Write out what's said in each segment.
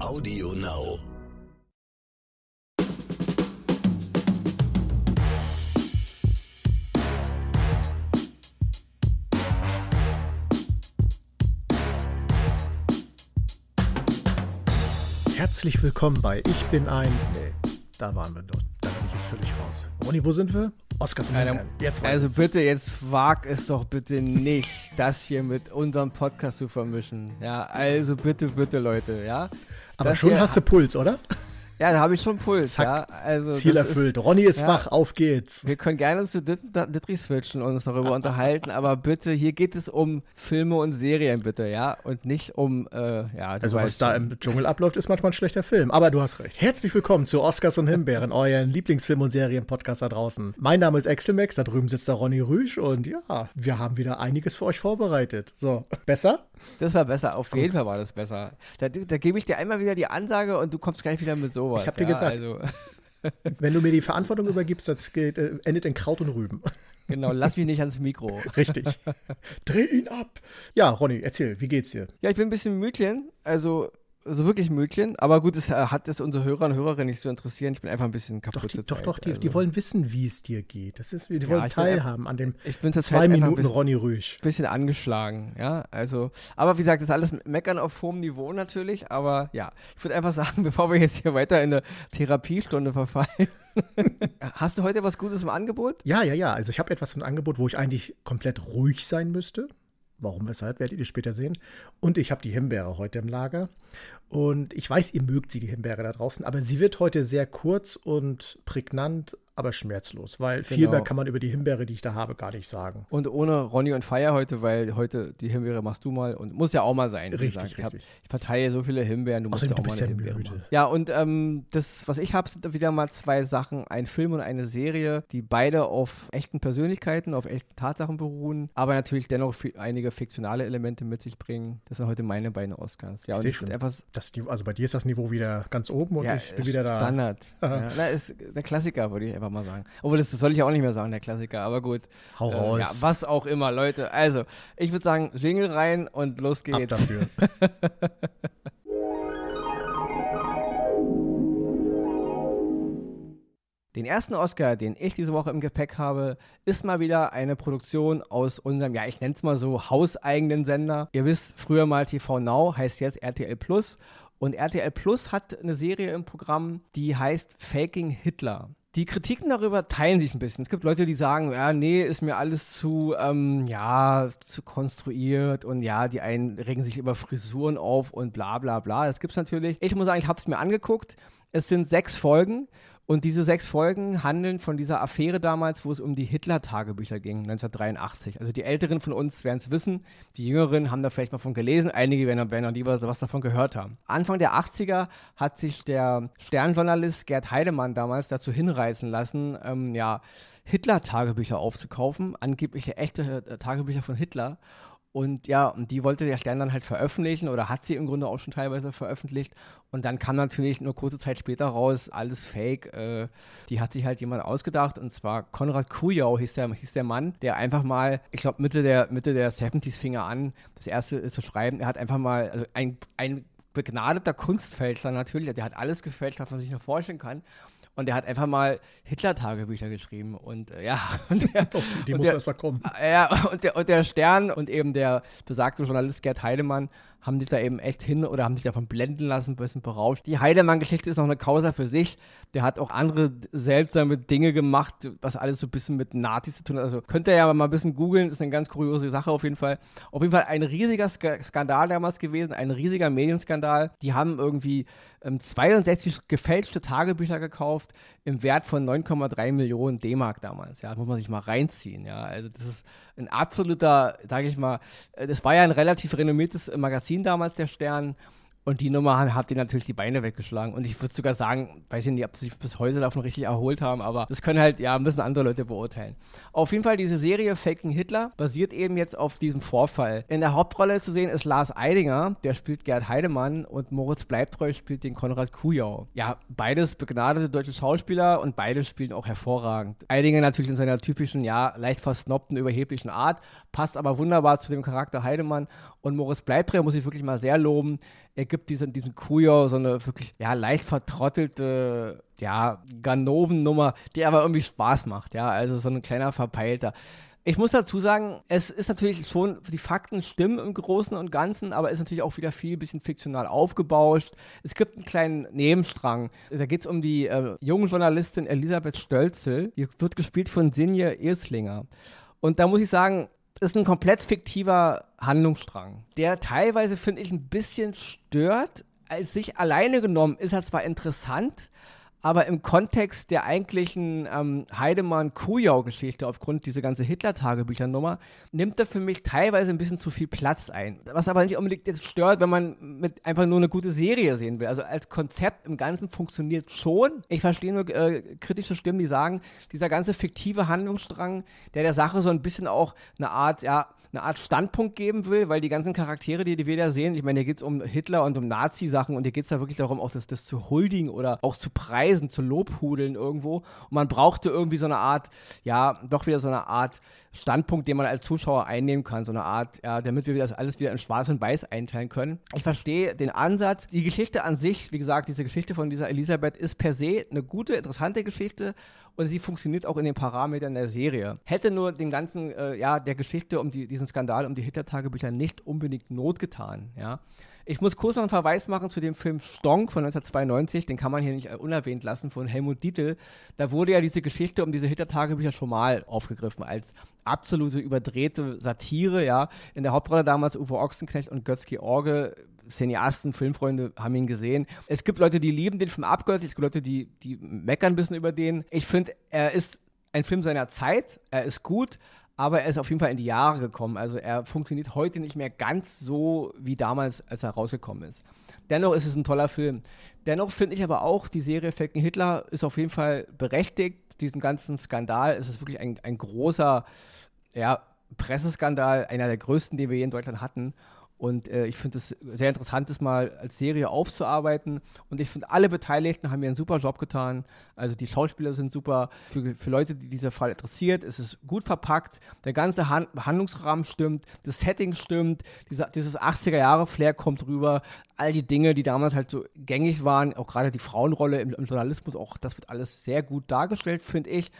Audio Now. Herzlich willkommen bei Ich bin ein. Nee, da waren wir doch. Da bin ich jetzt völlig raus. Ronny, wo sind wir? Oscars Alter, Himbeeren. Jetzt Also ich's. bitte, jetzt wag es doch bitte nicht, das hier mit unserem Podcast zu vermischen. Ja, also bitte, bitte, Leute, ja. Aber schon hast du Puls, oder? Ja, da habe ich schon Puls, Zack, ja. Also Ziel erfüllt. Ist, Ronny ist ja. wach, auf geht's. wir können gerne zu Dit- Ditri switchen und uns darüber unterhalten, aber bitte, hier geht es um Filme und Serien, bitte, ja. Und nicht um, äh, ja, Also was da im Dschungel abläuft, ist manchmal ein schlechter Film. Aber du hast recht. Herzlich willkommen zu Oscars und Himbeeren, euren Lieblingsfilm- und Serienpodcast da draußen. Mein Name ist Exelmax, da drüben sitzt der Ronny Rüsch und ja, wir haben wieder einiges für euch vorbereitet. So, besser? Das war besser, auf jeden Fall war das besser. Da, da gebe ich dir einmal wieder die Ansage und du kommst gleich wieder mit sowas. Ich hab dir ja, gesagt. Also, Wenn du mir die Verantwortung übergibst, das geht, äh, endet in Kraut und Rüben. genau, lass mich nicht ans Mikro. Richtig. Dreh ihn ab. Ja, Ronny, erzähl, wie geht's dir? Ja, ich bin ein bisschen Mütchen, also so wirklich Mütchen, aber gut, es äh, hat es unsere Hörer und Hörerinnen nicht so interessieren. Ich bin einfach ein bisschen Doch, kaputt die, zur doch, doch, die, also. die wollen wissen, wie es dir geht. Das ist, die Ja, wollen ich bin teilhaben an dem Ich bin zwei ein Minuten bisschen, Ronny Rüsch. bisschen angeschlagen, ja, also, aber wie gesagt, das ist alles Meckern auf hohem Niveau natürlich, aber ja, ich würde einfach sagen, bevor wir jetzt hier weiter in eine Therapiestunde verfallen, hast du heute was Gutes im Angebot? Ja, ja, ja. Also ich habe etwas im Angebot, wo ich eigentlich komplett ruhig sein müsste. Warum, weshalb, werdet ihr später sehen. Und ich habe die Himbeere heute im Lager. Und ich weiß, ihr mögt sie, die Himbeere da draußen, aber sie wird heute sehr kurz und prägnant, aber schmerzlos, weil viel Genau. mehr kann man über die Himbeere, die ich da habe, gar nicht sagen. Und ohne Ronny und Feier heute, weil heute die Himbeere machst du mal und muss ja auch mal sein. wie Richtig, gesagt. Ich, hab, richtig. ich verteile so viele Himbeeren, du musst Außerdem, ja auch mal eine ja Himbeere müde. machen. Ja, und ähm, das, was ich habe, sind wieder mal zwei Sachen. Ein Film und eine Serie, die beide auf echten Persönlichkeiten, auf echten Tatsachen beruhen, aber natürlich dennoch einige fiktionale Elemente mit sich bringen. Das sind heute meine beiden Oscars. Ja, Ich und ich einfach Das, also bei dir ist das Niveau wieder ganz oben und ja, ich bin wieder da. Standard. Ja, na, ist der Klassiker, würde ich einfach mal sagen. Obwohl, das soll ich ja auch nicht mehr sagen, der Klassiker, aber gut. Hau Äh, raus. ja, was auch immer, Leute. Also, ich würde sagen, Jingle rein und los Ab geht's. dafür. Den ersten Oscar, den ich diese Woche im Gepäck habe, ist mal wieder eine Produktion aus unserem, ja, ich nenne es mal so, hauseigenen Sender. Ihr wisst, früher mal TV Now, heißt jetzt RTL Plus. Und RTL Plus hat eine Serie im Programm, die heißt Faking Hitler. Die Kritiken darüber teilen sich ein bisschen. Es gibt Leute, die sagen, ja, nee, ist mir alles zu, ähm, ja, zu konstruiert und ja, die einen regen sich über Frisuren auf und bla bla bla. Das gibt's natürlich. Ich muss sagen, ich habe es mir angeguckt. Es sind sechs Folgen und diese sechs Folgen handeln von dieser Affäre damals, wo es um die Hitler-Tagebücher ging, 1983. Also die Älteren von uns werden es wissen, die Jüngeren haben da vielleicht mal von gelesen, einige werden, werden lieber was davon gehört haben. Anfang der 80er hat sich der Sternjournalist Gerd Heidemann damals dazu hinreißen lassen, ähm, ja, Hitler-Tagebücher aufzukaufen, angebliche echte äh, Tagebücher von Hitler. Und ja, und die wollte der Stern dann halt veröffentlichen oder hat sie im Grunde auch schon teilweise veröffentlicht. Und dann kam natürlich nur kurze Zeit später raus, alles Fake. Äh, die hat sich halt jemand ausgedacht und zwar Konrad Kujau hieß der, hieß der Mann, der einfach mal, ich glaube Mitte der, Mitte der 70s fing er an, das erste zu schreiben. Er hat einfach mal, also ein, ein begnadeter Kunstfälscher natürlich, der hat alles gefälscht, was man sich nur vorstellen kann. Und der hat einfach mal Hitler-Tagebücher geschrieben. Und äh, ja, und der, Auf die und muss der- erst mal kommen. ja, und der, und der Stern und eben der besagte Journalist Gerd Heidemann haben sich da eben echt hin oder haben sich davon blenden lassen, ein bisschen berauscht. Die Heidemann-Geschichte ist noch eine Causa für sich. Der hat auch andere seltsame Dinge gemacht, was alles so ein bisschen mit Nazis zu tun hat. Also könnt ihr ja mal ein bisschen googeln, ist eine ganz kuriose Sache auf jeden Fall. Auf jeden Fall ein riesiger Ska Skandal damals gewesen, ein riesiger Medienskandal. Die haben irgendwie ähm, 62 gefälschte Tagebücher gekauft im Wert von 9,3 Millionen D-Mark damals. Ja, muss man sich mal reinziehen. Ja, also das ist ein absoluter, sage ich mal, äh, das war ja ein relativ renommiertes äh, Magazin damals, der Stern. Und die Nummer hat, ihnen natürlich die Beine weggeschlagen. Und ich würde sogar sagen, weiß ich nicht, ob sie sich bis heute davon richtig erholt haben, aber das können halt, ja, müssen andere Leute beurteilen. Auf jeden Fall, diese Serie Faking Hitler basiert eben jetzt auf diesem Vorfall. In der Hauptrolle zu sehen ist Lars Eidinger, der spielt Gerd Heidemann und Moritz Bleibtreu spielt den Konrad Kujau. Ja, beides begnadete deutsche Schauspieler und beide spielen auch hervorragend. Eidinger natürlich in seiner typischen, ja, leicht versnobten, überheblichen Art, passt aber wunderbar zu dem Charakter Heidemann. Und Moritz Bleibtreu muss ich wirklich mal sehr loben. Er gibt diesen, diesen Kujo, so eine wirklich, ja, leicht vertrottelte, ja, Ganoven-Nummer, die aber irgendwie Spaß macht, ja, also so ein kleiner Verpeilter. Ich muss dazu sagen, es ist natürlich schon, die Fakten stimmen im Großen und Ganzen, aber ist natürlich auch wieder viel bisschen fiktional aufgebauscht. Es gibt einen kleinen Nebenstrang. Da geht es um die äh, junge Journalistin Elisabeth Stölzel. Die wird gespielt von Sinje Irslinger. Und da muss ich sagen, ist ein komplett fiktiver Handlungsstrang, der teilweise, finde ich, ein bisschen stört. Als sich alleine genommen ist er zwar interessant, aber im Kontext der eigentlichen ähm, Heidemann-Kujau-Geschichte, aufgrund dieser ganzen Hitler-Tagebüchernummer, nimmt er für mich teilweise ein bisschen zu viel Platz ein. Was aber nicht unbedingt jetzt stört, wenn man mit einfach nur eine gute Serie sehen will. Also als Konzept im Ganzen funktioniert schon. Ich verstehe nur äh, kritische Stimmen, die sagen, dieser ganze fiktive Handlungsstrang, der der Sache so ein bisschen auch eine Art, ja, eine Art Standpunkt geben will, weil die ganzen Charaktere, die, die wir da sehen, ich meine, hier geht es um Hitler und um Nazi-Sachen und hier geht es da wirklich darum, auch das, das zu huldigen oder auch zu preisen, zu lobhudeln irgendwo. Und man brauchte irgendwie so eine Art, ja, doch wieder so eine Art Standpunkt, den man als Zuschauer einnehmen kann, so eine Art, ja, damit wir das alles wieder in Schwarz und Weiß einteilen können. Ich verstehe den Ansatz. Die Geschichte an sich, wie gesagt, diese Geschichte von dieser Elisabeth ist per se eine gute, interessante Geschichte und sie funktioniert auch in den Parametern der Serie. Hätte nur den ganzen, äh, ja, der Geschichte um die, diesen Skandal um die Hitler-Tagebücher nicht unbedingt Not getan, ja. Ich muss kurz noch einen Verweis machen zu dem Film Stonk von 1992, den kann man hier nicht unerwähnt lassen, von Helmut Dietl. Da wurde ja diese Geschichte um diese Hitler-Tagebücher schon mal aufgegriffen, als absolute überdrehte Satire, ja. In der Hauptrolle damals Uwe Ochsenknecht und Götz-George Cineasten, Filmfreunde haben ihn gesehen. Es gibt Leute, die lieben den Film abgöttlich, es gibt Leute, die, die meckern ein bisschen über den. Ich finde, er ist ein Film seiner Zeit, er ist gut, aber er ist auf jeden Fall in die Jahre gekommen. Also er funktioniert heute nicht mehr ganz so wie damals, als er rausgekommen ist. Dennoch ist es ein toller Film. Dennoch finde ich aber auch, die Serie Falken Hitler ist auf jeden Fall berechtigt. Diesen ganzen Skandal es ist wirklich ein, ein großer ja, Presseskandal, einer der größten, den wir hier in Deutschland hatten. Und äh, ich finde es sehr interessant, das mal als Serie aufzuarbeiten. Und ich finde, alle Beteiligten haben hier einen super Job getan. Also die Schauspieler sind super. Für, für Leute, die dieser Fall interessiert, ist es gut verpackt. Der ganze Han Handlungsrahmen stimmt. Das Setting stimmt. Dieser, dieses 80er-Jahre-Flair kommt rüber. All die Dinge, die damals halt so gängig waren, auch gerade die Frauenrolle im, im Journalismus, auch das wird alles sehr gut dargestellt, finde ich.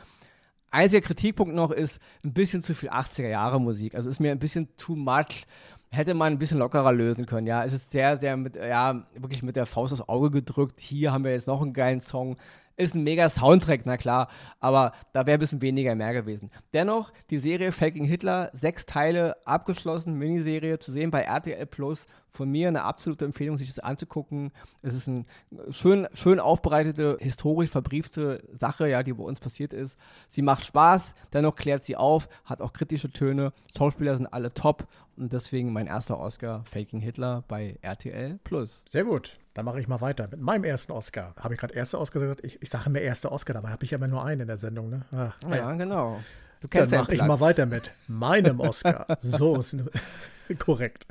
Einziger Kritikpunkt noch ist ein bisschen zu viel 80er-Jahre-Musik. Also ist mir ein bisschen too much hätte man ein bisschen lockerer lösen können. Ja, es ist sehr, sehr mit, ja, wirklich mit der Faust aufs Auge gedrückt. Hier haben wir jetzt noch einen geilen Song. Ist ein mega Soundtrack, na klar, aber da wäre ein bisschen weniger mehr gewesen. Dennoch, die Serie Faking Hitler, sechs Teile, abgeschlossen, Miniserie, zu sehen bei RTL Plus. Von mir eine absolute Empfehlung, sich das anzugucken. Es ist eine schön, schön aufbereitete, historisch verbriefte Sache, ja, die bei uns passiert ist. Sie macht Spaß, dennoch klärt sie auf, hat auch kritische Töne. Schauspieler sind alle top und deswegen mein erster Oscar Faking Hitler bei RTL Plus. Sehr gut. Dann mache ich mal weiter mit meinem ersten Oscar. Habe ich gerade erster Oscar gesagt? Ich, ich sage mir erster Oscar, dabei habe ich ja immer nur einen in der Sendung. Ne? Ach, ja, genau. Du kennst Dann mache ich mal weiter mit meinem Oscar. so ist korrekt.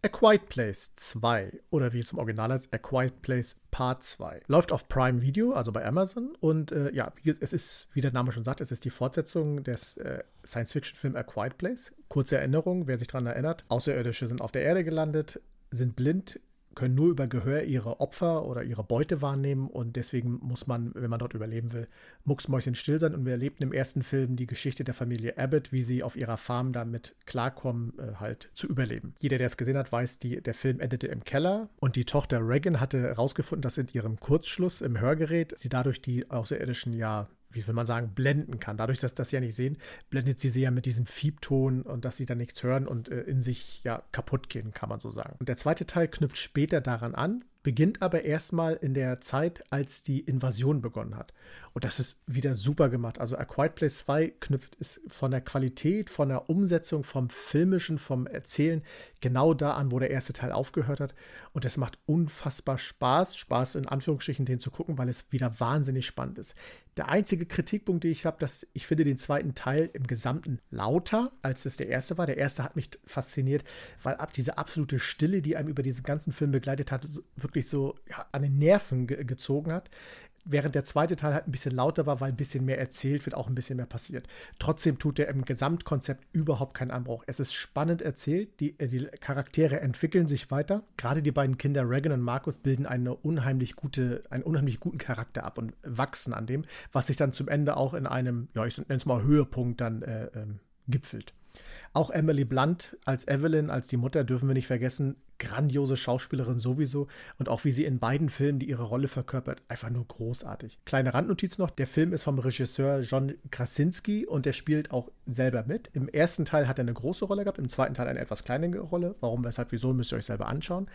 A Quiet Place 2 oder wie es im Original heißt, A Quiet Place Part 2. Läuft auf Prime Video, also bei Amazon. Und äh, ja, es ist, wie der Name schon sagt, es ist die Fortsetzung des äh, Science-Fiction-Films A Quiet Place. Kurze Erinnerung, wer sich daran erinnert. Außerirdische sind auf der Erde gelandet, sind blind, können nur über Gehör ihre Opfer oder ihre Beute wahrnehmen und deswegen muss man, wenn man dort überleben will, mucksmäuschen still sein. Und wir erlebten im ersten Film die Geschichte der Familie Abbott, wie sie auf ihrer Farm damit klarkommen, äh, halt zu überleben. Jeder, der es gesehen hat, weiß, die, der Film endete im Keller und die Tochter Reagan hatte herausgefunden, dass in ihrem Kurzschluss im Hörgerät sie dadurch die Außerirdischen ja wie will man sagen, blenden kann. Dadurch, dass das ja nicht sehen, blendet sie sie ja mit diesem Fiebton und dass sie dann nichts hören und äh, in sich ja kaputt gehen, kann man so sagen. Und der zweite Teil knüpft später daran an, beginnt aber erstmal in der Zeit, als die Invasion begonnen hat. Und das ist wieder super gemacht. Also A Quiet Place 2 knüpft es von der Qualität, von der Umsetzung, vom Filmischen, vom Erzählen genau da an, wo der erste Teil aufgehört hat. Und es macht unfassbar Spaß. Spaß in Anführungsstrichen, den zu gucken, weil es wieder wahnsinnig spannend ist. Der einzige Kritikpunkt, den ich habe, dass ich finde den zweiten Teil im Gesamten lauter, als es der erste war. Der erste hat mich fasziniert, weil ab diese absolute Stille, die einem über diesen ganzen Film begleitet hat, wirklich so ja, an den Nerven ge gezogen hat während der zweite Teil halt ein bisschen lauter war, weil ein bisschen mehr erzählt wird, auch ein bisschen mehr passiert. Trotzdem tut er im Gesamtkonzept überhaupt keinen Anbruch. Es ist spannend erzählt, die, äh, die Charaktere entwickeln sich weiter. Gerade die beiden Kinder Regan und Markus bilden eine unheimlich gute, einen unheimlich guten Charakter ab und wachsen an dem, was sich dann zum Ende auch in einem, ja, ich nenne es mal Höhepunkt dann äh, ähm, gipfelt. Auch Emily Blunt als Evelyn, als die Mutter, dürfen wir nicht vergessen, grandiose Schauspielerin sowieso und auch wie sie in beiden Filmen, die ihre Rolle verkörpert, einfach nur großartig. Kleine Randnotiz noch, der Film ist vom Regisseur John Krasinski und der spielt auch selber mit. Im ersten Teil hat er eine große Rolle gehabt, im zweiten Teil eine etwas kleinere Rolle. Warum, weshalb, wieso, müsst ihr euch selber anschauen.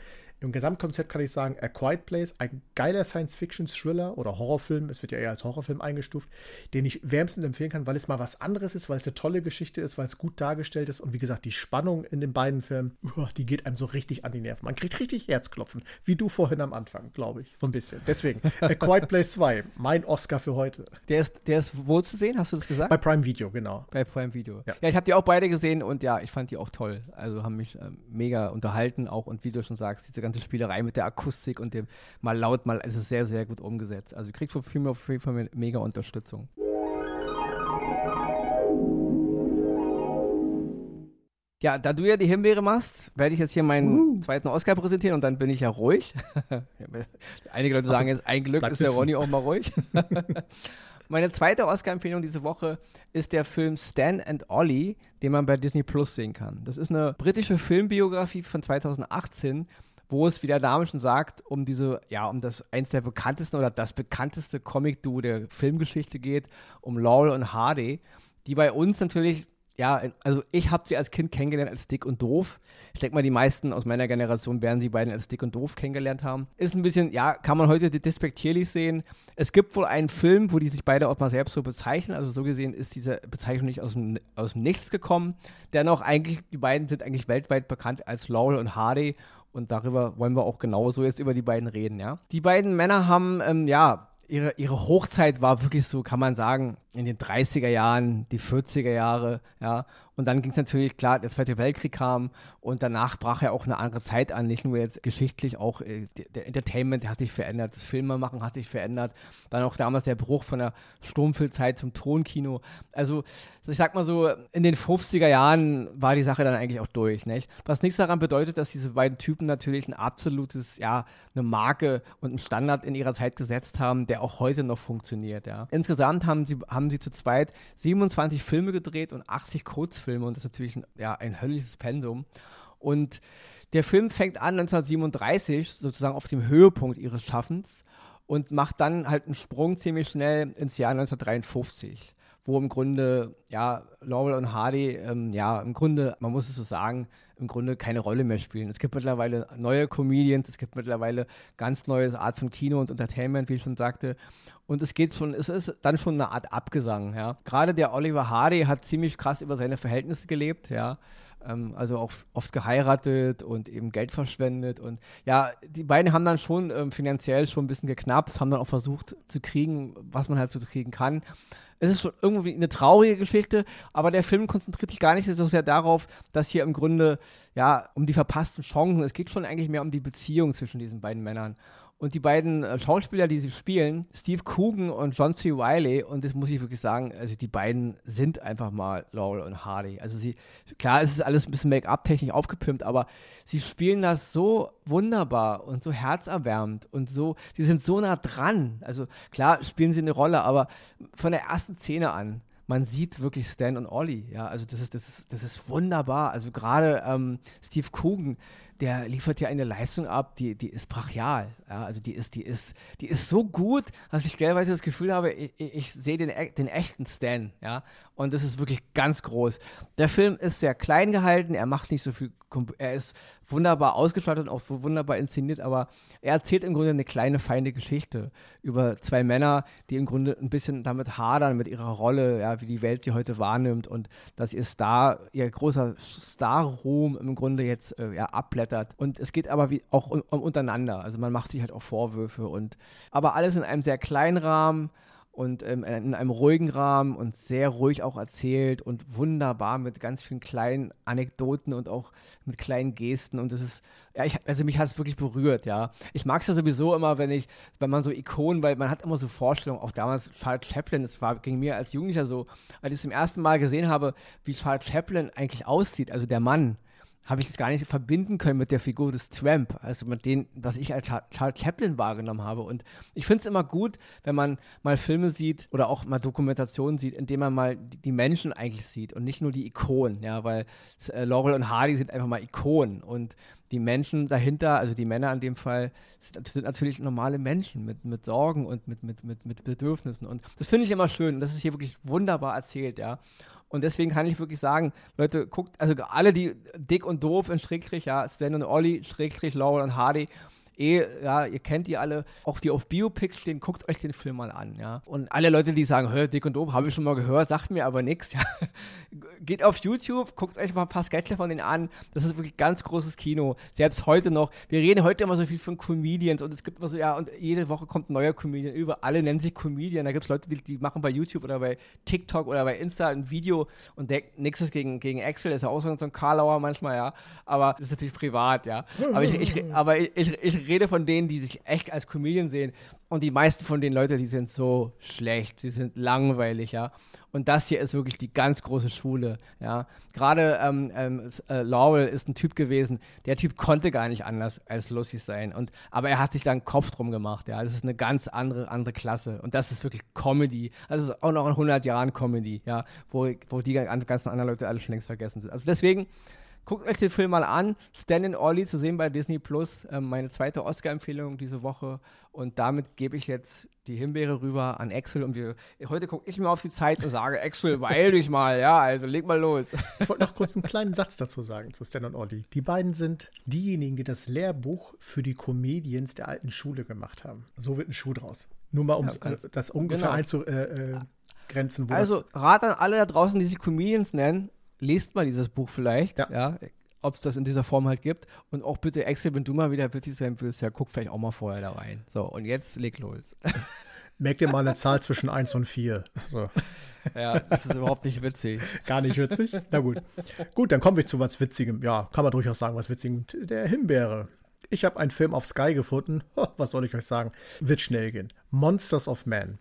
Im Gesamtkonzept kann ich sagen, A Quiet Place, ein geiler Science-Fiction-Thriller oder Horrorfilm, es wird ja eher als Horrorfilm eingestuft, den ich wärmstens empfehlen kann, weil es mal was anderes ist, weil es eine tolle Geschichte ist, weil es gut dargestellt ist und wie gesagt, die Spannung in den beiden Filmen, die geht einem so richtig an die Nerven. Man kriegt richtig Herzklopfen, wie du vorhin am Anfang, glaube ich, so ein bisschen. Deswegen, A Quiet Place 2, mein Oscar für heute. Der ist, der ist wo zu sehen, hast du das gesagt? Bei Prime Video, genau. Bei Prime Video. Ja, ja ich habe die auch beide gesehen und ja, ich fand die auch toll. Also haben mich äh, mega unterhalten auch und wie du schon sagst, diese ganze ganze Spielerei mit der Akustik und dem mal laut, mal es ist sehr, sehr gut umgesetzt. Also kriegt von Film auf jeden Fall mega Unterstützung. Ja, da du ja die Himbeere machst, werde ich jetzt hier meinen uh. zweiten Oscar präsentieren und dann bin ich ja ruhig. Einige Leute sagen jetzt, ein Glück ist der Ronny auch mal ruhig. Meine zweite Oscar-Empfehlung diese Woche ist der Film Stan and Ollie, den man bei Disney Plus sehen kann. Das ist eine britische Filmbiografie von 2018 wo es, wie der Name schon sagt, um diese, ja, um das eins der bekanntesten oder das bekannteste Comic-Duo der Filmgeschichte geht, um Laurel und Hardy, die bei uns natürlich, ja, also ich habe sie als Kind kennengelernt als dick und doof. Ich denke mal, die meisten aus meiner Generation werden sie beiden als dick und doof kennengelernt haben. Ist ein bisschen, ja, kann man heute despektierlich sehen. Es gibt wohl einen Film, wo die sich beide auch mal selbst so bezeichnen. Also so gesehen ist diese Bezeichnung nicht aus dem, aus dem Nichts gekommen. Dennoch eigentlich, die beiden sind eigentlich weltweit bekannt als Laurel und Hardy und darüber wollen wir auch genauso jetzt über die beiden reden, ja. Die beiden Männer haben, ähm, ja, ihre, ihre Hochzeit war wirklich so, kann man sagen, in den 30er Jahren, die 40er Jahre, ja. Und dann ging es natürlich, klar, der Zweite Weltkrieg kam und danach brach ja auch eine andere Zeit an, nicht nur jetzt geschichtlich, auch äh, der Entertainment hat sich verändert, das Filmemachen hat sich verändert, dann auch damals der Bruch von der Sturmfilmzeit zum Tonkino. Also, ich sag mal so, in den 50er Jahren war die Sache dann eigentlich auch durch, nicht? Was nichts daran bedeutet, dass diese beiden Typen natürlich ein absolutes, ja, eine Marke und einen Standard in ihrer Zeit gesetzt haben, der auch heute noch funktioniert, ja. Insgesamt haben sie, haben sie zu zweit 27 Filme gedreht und 80 Kurzfilme und das ist natürlich ein, ja, ein höllisches Pensum. Und der Film fängt an 1937, sozusagen auf dem Höhepunkt ihres Schaffens und macht dann halt einen Sprung ziemlich schnell ins Jahr 1953, wo im Grunde, ja, Laurel und Hardy, ähm, ja, im Grunde, man muss es so sagen, im Grunde keine Rolle mehr spielen. Es gibt mittlerweile neue Comedians, es gibt mittlerweile ganz neue Art von Kino und Entertainment, wie ich schon sagte. Und es geht schon, es ist dann schon eine Art Abgesang, ja. Gerade der Oliver Hardy hat ziemlich krass über seine Verhältnisse gelebt, ja. Ähm, also auch oft geheiratet und eben Geld verschwendet. Und ja, die beiden haben dann schon ähm, finanziell schon ein bisschen geknapst, haben dann auch versucht zu kriegen, was man halt so kriegen kann es ist schon irgendwie eine traurige Geschichte, aber der Film konzentriert sich gar nicht so sehr darauf, dass hier im Grunde, ja, um die verpassten Chancen, es geht schon eigentlich mehr um die Beziehung zwischen diesen beiden Männern. Und die beiden äh, Schauspieler, die sie spielen, Steve Coogan und John C. Wiley, und das muss ich wirklich sagen, also die beiden sind einfach mal Laurel und Hardy. Also sie, klar, es ist alles ein bisschen Make-up-technisch aufgepimpt, aber sie spielen das so wunderbar und so herzerwärmend und so, sie sind so nah dran. Also klar spielen sie eine Rolle, aber von der ersten Szene an man sieht wirklich Stan und Ollie, ja, also das ist, das ist, das ist wunderbar. Also gerade ähm, Steve Coogan, der liefert ja eine Leistung ab, die, die ist brachial. Ja? Also die ist, die, ist, die ist so gut, dass ich teilweise das Gefühl habe, ich, ich sehe den, den echten Stan. Ja? Und das ist wirklich ganz groß. Der Film ist sehr klein gehalten, er macht nicht so viel, er ist wunderbar ausgestattet, auch wunderbar inszeniert, aber er erzählt im Grunde eine kleine, feine Geschichte über zwei Männer, die im Grunde ein bisschen damit hadern, mit ihrer Rolle, ja, wie die Welt sie heute wahrnimmt und dass ihr Star, ihr großer Star-Ruhm im Grunde jetzt äh, ja, abblättert. Und es geht aber wie, auch um, um, untereinander. Also man macht sich halt auch Vorwürfe und aber alles in einem sehr kleinen Rahmen und ähm, in einem ruhigen Rahmen und sehr ruhig auch erzählt und wunderbar mit ganz vielen kleinen Anekdoten und auch mit kleinen Gesten und das ist, ja, ich, also mich hat es wirklich berührt, ja. Ich mag es ja sowieso immer, wenn ich, wenn man so Ikonen, weil man hat immer so Vorstellungen, auch damals Charles Chaplin, es war, ging mir als Jugendlicher so, als ich es zum ersten Mal gesehen habe, wie Charles Chaplin eigentlich aussieht, also der Mann, habe ich es gar nicht verbinden können mit der Figur des Tramp, also mit dem, was ich als Charles Chaplin wahrgenommen habe. Und ich finde es immer gut, wenn man mal Filme sieht oder auch mal Dokumentationen sieht, in denen man mal die Menschen eigentlich sieht und nicht nur die Ikonen, ja, weil äh, Laurel und Hardy sind einfach mal Ikonen und die Menschen dahinter, also die Männer in dem Fall, sind, sind natürlich normale Menschen mit, mit Sorgen und mit, mit, mit, mit Bedürfnissen. Und das finde ich immer schön. Und das ist hier wirklich wunderbar erzählt, ja. Und deswegen kann ich wirklich sagen, Leute, guckt, also alle, die dick und doof in Schrägstrich, ja, Stan und Olli, Schrägstrich, Laurel und Hardy, eh, ja, ihr kennt die alle, auch die auf Biopics stehen, guckt euch den Film mal an, ja. Und alle Leute, die sagen, hör, dick und doof, habe ich schon mal gehört, sagt mir aber nichts, ja. Geht auf YouTube, guckt euch mal ein paar Sketche von denen an. Das ist wirklich ganz großes Kino. Selbst heute noch. Wir reden heute immer so viel von Comedians und es gibt immer so, ja, und jede Woche kommt ein neuer Comedian. Über alle nennen sich Comedian. Da gibt es Leute, die, die machen bei YouTube oder bei TikTok oder bei Insta ein Video und denken nichts gegen, gegen Axel, das ist ja auch so ein Karlauer manchmal, ja. Aber das ist natürlich privat, ja. Aber ich, ich, aber ich, ich, ich rede von denen, die sich echt als Comedian sehen. Und die meisten von den Leuten, die sind so schlecht, sie sind langweilig, ja. Und das hier ist wirklich die ganz große Schule, ja. Gerade ähm, ähm, äh, Laurel ist ein Typ gewesen, der Typ konnte gar nicht anders als lustig sein. Und, aber er hat sich da einen Kopf drum gemacht, ja. Das ist eine ganz andere, andere Klasse. Und das ist wirklich Comedy. Also auch noch in 100 Jahren Comedy, ja. Wo, wo die ganzen anderen Leute alle schon längst vergessen sind. Also deswegen Guckt euch den Film mal an. Stan and Ollie zu sehen bei Disney Plus. Ähm, meine zweite Oscar-Empfehlung diese Woche. Und damit gebe ich jetzt die Himbeere rüber an Axel. Und wir, heute gucke ich mir auf die Zeit und sage: Axel, weil dich mal. Ja, also leg mal los. Ich wollte noch kurz einen kleinen Satz dazu sagen zu Stan und Ollie. Die beiden sind diejenigen, die das Lehrbuch für die Comedians der alten Schule gemacht haben. So wird ein Schuh draus. Nur mal, um ja, das ungefähr genau. einzugrenzen. Äh, also, rat an alle da draußen, die sich Comedians nennen lest mal dieses Buch vielleicht, ja. ja ob es das in dieser Form halt gibt. Und auch bitte, Axel, wenn du mal wieder witzig sein willst, ja, guck vielleicht auch mal vorher da rein. So, und jetzt leg los. Merk dir mal eine Zahl zwischen 1 und 4. So. Ja, das ist überhaupt nicht witzig. Gar nicht witzig? Na gut. Gut, dann kommen wir zu was Witzigem. Ja, kann man durchaus sagen, was Witzigem. Der Himbeere. Ich habe einen Film auf Sky gefunden. Was soll ich euch sagen? Wird schnell gehen. Monsters of Man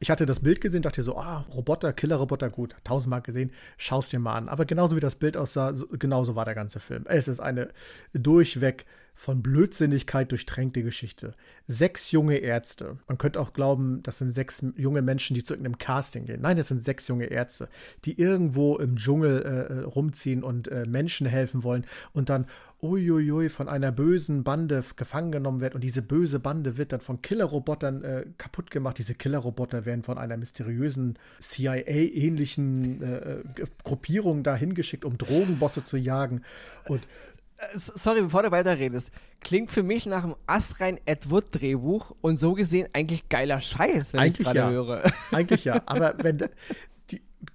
ich hatte das Bild gesehen, dachte so, ah, Roboter, Killer-Roboter, gut, tausendmal gesehen, schaust dir mal an. Aber genauso wie das Bild aussah, genauso war der ganze Film. Es ist eine durchweg von Blödsinnigkeit durchtränkte Geschichte. Sechs junge Ärzte. Man könnte auch glauben, das sind sechs junge Menschen, die zu irgendeinem Casting gehen. Nein, das sind sechs junge Ärzte, die irgendwo im Dschungel äh, äh rumziehen und äh, Menschen helfen wollen und dann uiuiui, von einer bösen Bande gefangen genommen wird und diese böse Bande wird dann von Killerrobotern äh, kaputt gemacht. Diese Killerroboter werden von einer mysteriösen CIA-ähnlichen äh, äh, Gruppierung dahin geschickt, um Drogenbosse zu jagen. Und sorry, bevor du weiterredest. Klingt für mich nach einem astrein Ed Wood Drehbuch und so gesehen eigentlich geiler Scheiß, wenn ich gerade ja. höre. Eigentlich ja, aber wenn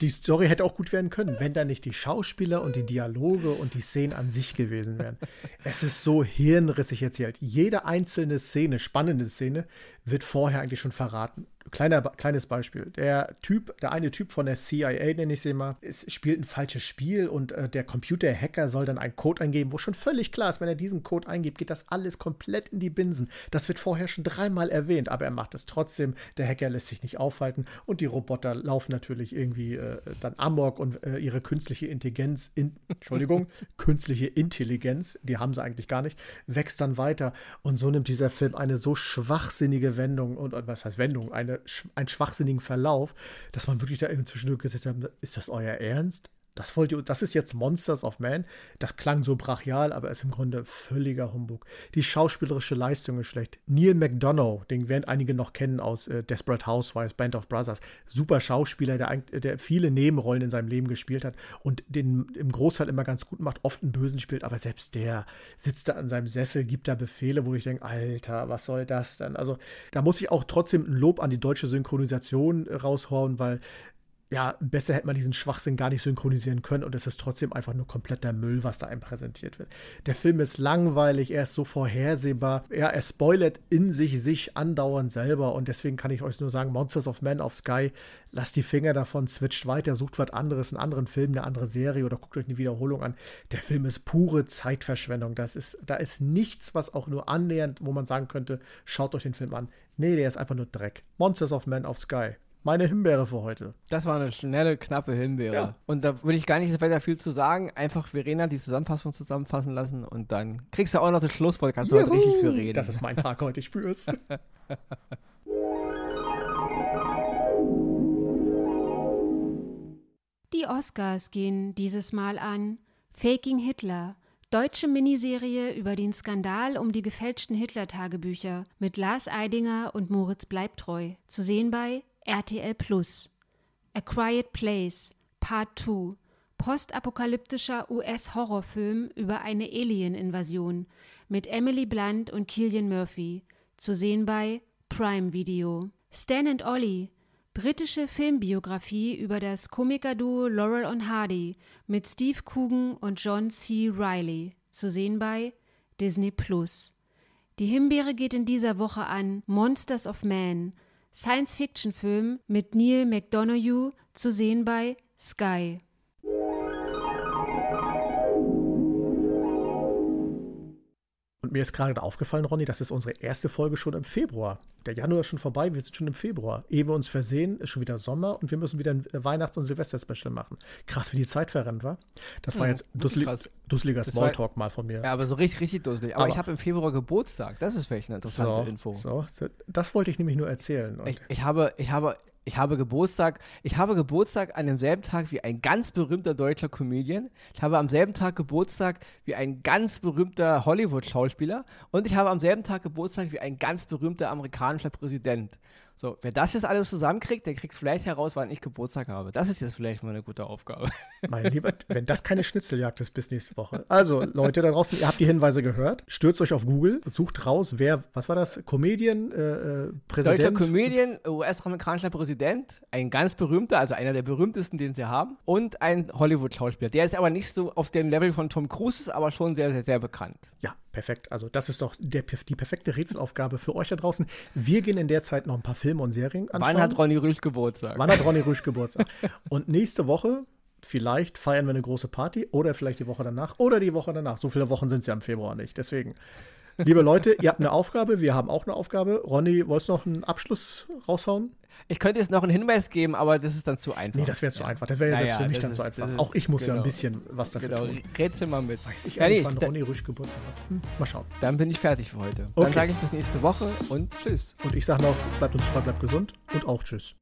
die Story hätte auch gut werden können, wenn da nicht die Schauspieler und die Dialoge und die Szenen an sich gewesen wären. Es ist so hirnrissig erzählt. Jede einzelne Szene, spannende Szene, wird vorher eigentlich schon verraten. Kleiner, kleines Beispiel. Der Typ, der eine Typ von der CIA, nenne ich sie mal, ist, spielt ein falsches Spiel und äh, der Computerhacker soll dann einen Code eingeben, wo schon völlig klar ist, wenn er diesen Code eingibt, geht das alles komplett in die Binsen. Das wird vorher schon dreimal erwähnt, aber er macht es trotzdem. Der Hacker lässt sich nicht aufhalten und die Roboter laufen natürlich irgendwie äh, dann amok und äh, ihre künstliche Intelligenz, in, Entschuldigung, künstliche Intelligenz, die haben sie eigentlich gar nicht, wächst dann weiter und so nimmt dieser Film eine so schwachsinnige Wendung und was heißt Wendung, eine einen schwachsinnigen Verlauf, dass man wirklich da zwischendurch gesagt hat, ist das euer Ernst? Das wollt ihr, das ist jetzt Monsters of Man. Das klang so brachial, aber ist im Grunde völliger Humbug. Die schauspielerische Leistung ist schlecht. Neil McDonough, den werden einige noch kennen aus äh, Desperate Housewives, Band of Brothers. Super Schauspieler, der, der viele Nebenrollen in seinem Leben gespielt hat und den im Großteil immer ganz gut macht, oft einen Bösen spielt, aber selbst der sitzt da an seinem Sessel, gibt da Befehle, wo ich denke, Alter, was soll das denn? Also da muss ich auch trotzdem ein Lob an die deutsche Synchronisation raushauen, weil ja, besser hätte man diesen Schwachsinn gar nicht synchronisieren können und es ist trotzdem einfach nur kompletter Müll, was da einem präsentiert wird. Der Film ist langweilig, er ist so vorhersehbar, ja, er spoilert in sich sich andauernd selber und deswegen kann ich euch nur sagen, Monsters of Man of Sky, lasst die Finger davon, switcht weiter, sucht was anderes, einen anderen Film, eine andere Serie oder guckt euch eine Wiederholung an. Der Film ist pure Zeitverschwendung. Das ist, da ist nichts, was auch nur annähernd, wo man sagen könnte, schaut euch den Film an. Nee, der ist einfach nur Dreck. Monsters of Man of Sky meine Himbeere für heute. Das war eine schnelle, knappe Himbeere. Ja. Und da würde ich gar nicht weiter viel zu sagen. Einfach Verena die Zusammenfassung zusammenfassen lassen und dann kriegst du auch noch das Schlusswort. Kannst du heute richtig für reden. Das ist mein Tag heute, ich spür's. Die Oscars gehen dieses Mal an Faking Hitler, deutsche Miniserie über den Skandal um die gefälschten Hitler-Tagebücher mit Lars Eidinger und Moritz Bleibtreu, zu sehen bei RTL Plus. A Quiet Place Part 2 Postapokalyptischer US-Horrorfilm über eine Alien-Invasion mit Emily Blunt und Killian Murphy. Zu sehen bei Prime Video. Stan and Ollie Britische Filmbiografie über das Komikerduo Laurel und Hardy mit Steve Coogan und John C. Reilly. Zu sehen bei Disney Plus. Die Himbeere geht in dieser Woche an Monsters of Man Science-Fiction-Film mit Neil McDonough zu sehen bei Sky. Mir ist gerade aufgefallen, Ronny, das ist unsere erste Folge schon im Februar. Der Januar ist schon vorbei, wir sind schon im Februar. Ehe wir uns versehen, ist schon wieder Sommer und wir müssen wieder ein Weihnachts- und Silvester-Special machen. Krass, wie die Zeit verrennt, war. Das war mhm, jetzt dusselig, dusseliger Smalltalk mal von mir. Ja, aber so richtig, richtig dusselig. Aber, aber ich habe im Februar Geburtstag. Das ist vielleicht eine interessante so, Info. So, das wollte ich nämlich nur erzählen. Ich, ich, habe, ich habe ich habe Geburtstag, ich habe Geburtstag an demselben Tag wie ein ganz berühmter deutscher Comedian. Ich habe am selben Tag Geburtstag wie ein ganz berühmter Hollywood-Schauspieler und ich habe am selben Tag Geburtstag wie ein ganz berühmter amerikanischer Präsident. So, wer das jetzt alles zusammenkriegt, der kriegt vielleicht heraus, wann ich Geburtstag habe. Das ist jetzt vielleicht mal eine gute Aufgabe. Mein Lieber, wenn das keine Schnitzeljagd ist bis nächste Woche. Also, Leute da draußen, ihr habt die Hinweise gehört. Stürzt euch auf Google, sucht raus, wer, was war das? Comedian, äh, äh Präsident? Deutscher Comedian, US-amerikanischer Präsident, ein ganz berühmter, also einer der berühmtesten, den sie haben, und ein Hollywood-Schauspieler. Der ist aber nicht so auf dem Level von Tom Cruise, ist aber schon sehr, sehr, sehr bekannt. Ja, perfekt. Also, das ist doch der, die perfekte Rätselaufgabe für euch da draußen. Wir gehen in der Zeit noch ein paar Filme und Serien anschauen. Wann hat Ronny Rüsch Geburtstag? Wann hat Ronny Rüsch Geburtstag? und nächste Woche, vielleicht feiern wir eine große Party oder vielleicht die Woche danach oder die Woche danach. So viele Wochen sind es ja im Februar nicht. Deswegen, liebe Leute, ihr habt eine Aufgabe, wir haben auch eine Aufgabe. Ronny, wolltest du noch einen Abschluss raushauen? Ich könnte jetzt noch einen Hinweis geben, aber das ist dann zu einfach. Nee, das wäre zu ja. einfach. Das wäre ja naja, selbst für mich dann ist, zu einfach. Auch ich muss genau. ja ein genau. bisschen was dafür genau. tun. Rätsel mal mit. Weiß ich ja, eigentlich, wann Ronny Rüsch Geburtstag hat. Hm, mal schauen. Dann bin ich fertig für heute. Okay. Dann sage ich bis nächste Woche und tschüss. Und ich sage noch, bleibt uns treu, bleibt gesund und auch tschüss.